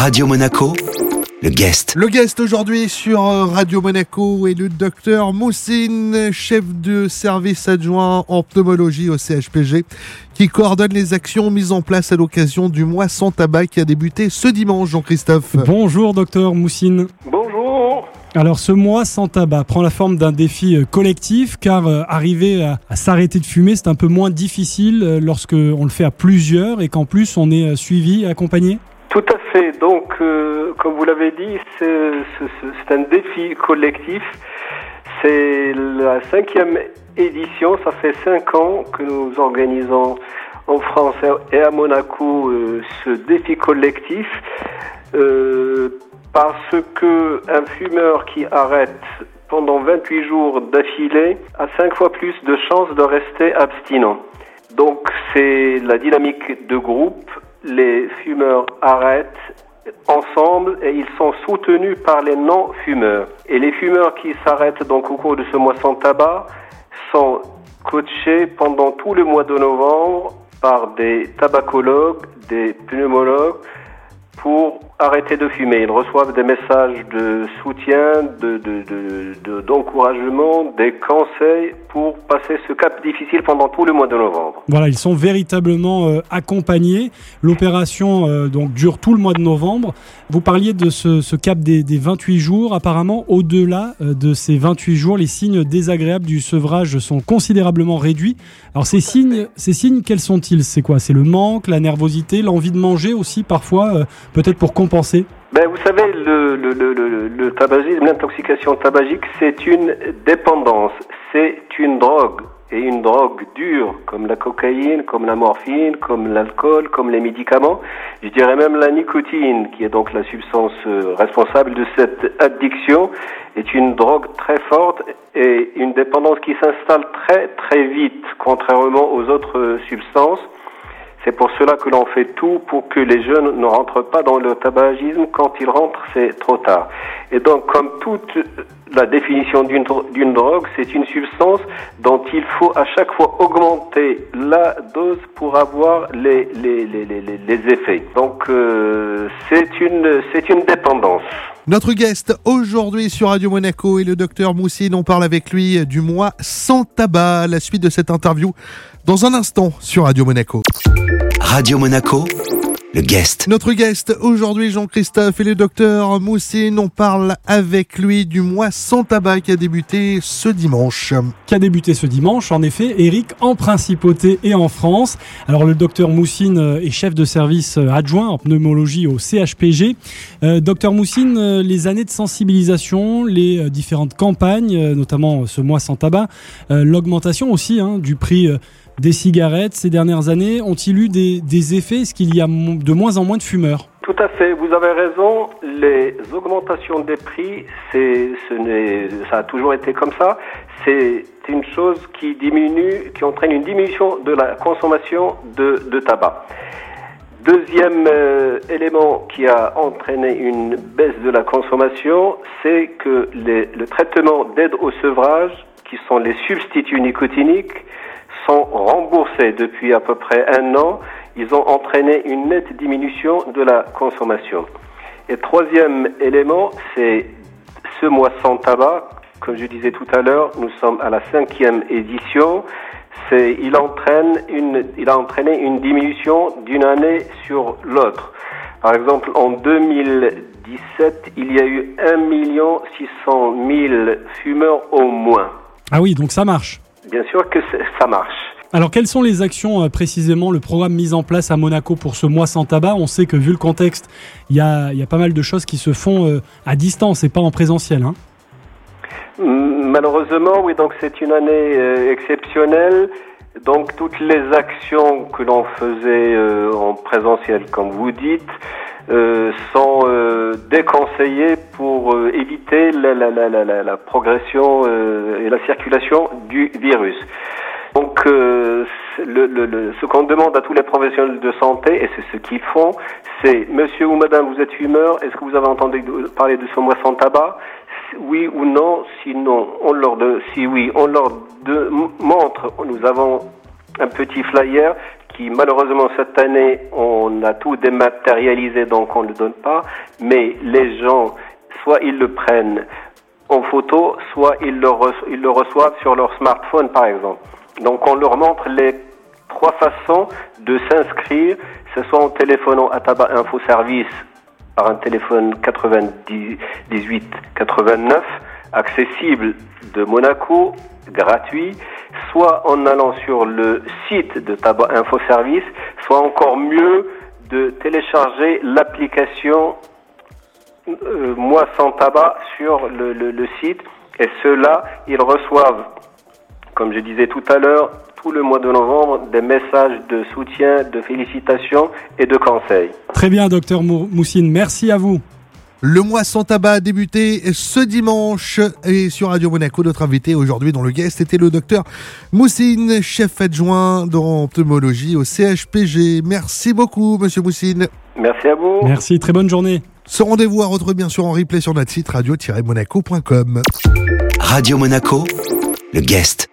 Radio Monaco, le guest. Le guest aujourd'hui sur Radio Monaco est le docteur Moussine, chef de service adjoint en pneumologie au CHPG, qui coordonne les actions mises en place à l'occasion du mois sans tabac qui a débuté ce dimanche, Jean-Christophe. Bonjour docteur Moussine. Bonjour. Alors ce mois sans tabac prend la forme d'un défi euh, collectif car euh, arriver à, à s'arrêter de fumer c'est un peu moins difficile euh, lorsque on le fait à plusieurs et qu'en plus on est euh, suivi, accompagné? Donc, euh, comme vous l'avez dit, c'est un défi collectif. C'est la cinquième édition. Ça fait cinq ans que nous organisons en France et à Monaco euh, ce défi collectif. Euh, parce que un fumeur qui arrête pendant 28 jours d'affilée a cinq fois plus de chances de rester abstinent. Donc c'est la dynamique de groupe. Les fumeurs arrêtent ensemble et ils sont soutenus par les non-fumeurs. Et les fumeurs qui s'arrêtent donc au cours de ce mois sans tabac sont coachés pendant tout le mois de novembre par des tabacologues, des pneumologues pour arrêter de fumer. Ils reçoivent des messages de soutien, de, de, de- de- d'encouragement, des conseils pour passer ce cap difficile pendant tout le mois de novembre. Voilà, ils sont véritablement euh, accompagnés. L'opération euh, donc dure tout le mois de novembre. Vous parliez de ce, ce cap des, des 28 jours. Apparemment, au-delà euh, de ces 28 jours, les signes désagréables du sevrage sont considérablement réduits. Alors ces signes, ces signes, quels sont-ils? C'est quoi? C'est le manque, la nervosité, l'envie de manger aussi parfois, peut-être pour compenser. Ben, vous savez, le, tabagisme, l'intoxication tabagique, c'est une dépendance, c'est une drogue, et une drogue dure, comme la cocaïne, comme la morphine, comme l'alcool, comme les médicaments. Je dirais même la nicotine, qui est donc la substance euh, responsable de cette addiction, est une drogue très forte et une dépendance qui s'installe très très vite, contrairement aux autres euh, substances. C'est pour cela que l'on fait tout pour que les jeunes ne rentrent pas dans le tabagisme. Quand ils rentrent, c'est trop tard. Et donc, comme toute la définition d'une dro- d'une drogue, c'est une substance dont il faut à chaque fois augmenter la dose pour avoir les, les, les, les, effets. Donc, euh, c'est une, une dépendance. Notre guest aujourd'hui sur Radio Monaco est le docteur Moussine. On parle avec lui du mois sans tabac. La suite de cette interview dans un instant sur Radio Monaco. Radio Monaco, le guest. Notre guest aujourd'hui, Jean-Christophe et le docteur Moussine. On parle avec lui du mois sans tabac qui a débuté ce dimanche. qui a débuté ce dimanche, en effet, Eric, en principauté et en France. Alors le docteur Moussine euh, est chef de service euh, adjoint en pneumologie au CHPG. Euh, docteur Moussine, les années de sensibilisation, les différentes campagnes, notamment ce mois sans tabac, euh, l'augmentation aussi hein, du prix euh, des cigarettes ces dernières années, ont-ils eu des, effets? Est-ce qu'il y a de moins en moins de fumeurs? Tout à fait, vous avez raison. Les augmentations des prix, ce ça a toujours été comme ça. C'est une chose qui diminue, qui entraîne une diminution de la consommation de, tabac. Deuxième euh, élément qui a entraîné une baisse de la consommation, c'est que le traitement d'aide au sevrage, qui sont les substituts nicotiniques, remboursés depuis à peu près un an. Ils ont entraîné une nette diminution de la consommation. Et troisième élément, c'est ce mois sans tabac. Comme je disais tout à l'heure, nous sommes à la cinquième édition. Il entraîne une, il a entraîné une diminution d'une année sur l'autre. Par exemple, en 2017, il y a eu 1 600 000 fumeurs au moins. Ah oui, donc ça marche. Bien sûr que ça marche. Alors, quelles sont les actions euh, précisément, le programme mis en place à Monaco pour ce mois sans tabac? On sait que vu le contexte, il y a, il y a pas mal de choses qui se font euh, à distance et pas en présentiel. Hein. Malheureusement, oui, donc c'est une année euh, exceptionnelle. Donc toutes les actions que l'on faisait en présentiel, comme vous dites, euh, sont euh, déconseillées pour euh, éviter la, la, la, la, progression euh, et la circulation du virus. Donc, euh, le, le, le- ce qu'on demande à tous les professionnels de santé, et c'est ce qu'ils font, c'est Monsieur ou Madame, vous êtes fumeur, est-ce que vous avez entendu parler de ce mois sans tabac? Oui ou non? Sinon, on leur de, si oui, on leur montre. Nous avons un petit flyer malheureusement cette année on a tout dématérialisé donc on ne le donne pas, mais les gens soit ils le prennent en photo, soit ils le, ils le reçoivent sur leur smartphone par exemple. Donc on leur montre les trois façons de s'inscrire, ce soit en téléphonant à Tabac Info Service par un téléphone 98 89 accessible de Monaco, gratuit, soit en allant sur le site de Tabac Info Service, soit encore mieux de télécharger l'application euh, Moi sans tabac sur le, le site. Et ceux-là, ils reçoivent, comme je disais tout à l'heure, tout le mois de novembre des messages de soutien, de félicitations et de conseils. Très bien, docteur Moussine, merci à vous. Le mois sans tabac a débuté ce dimanche et sur Radio Monaco, notre invité aujourd'hui dans le guest était le docteur Moussine, chef adjoint d'entomologie au CHPG. Merci beaucoup, monsieur Moussine. Merci à vous. Merci, très bonne journée. Ce rendez-vous à retrouver bien sûr en replay sur notre site radio-monaco.com. Radio Monaco, le guest.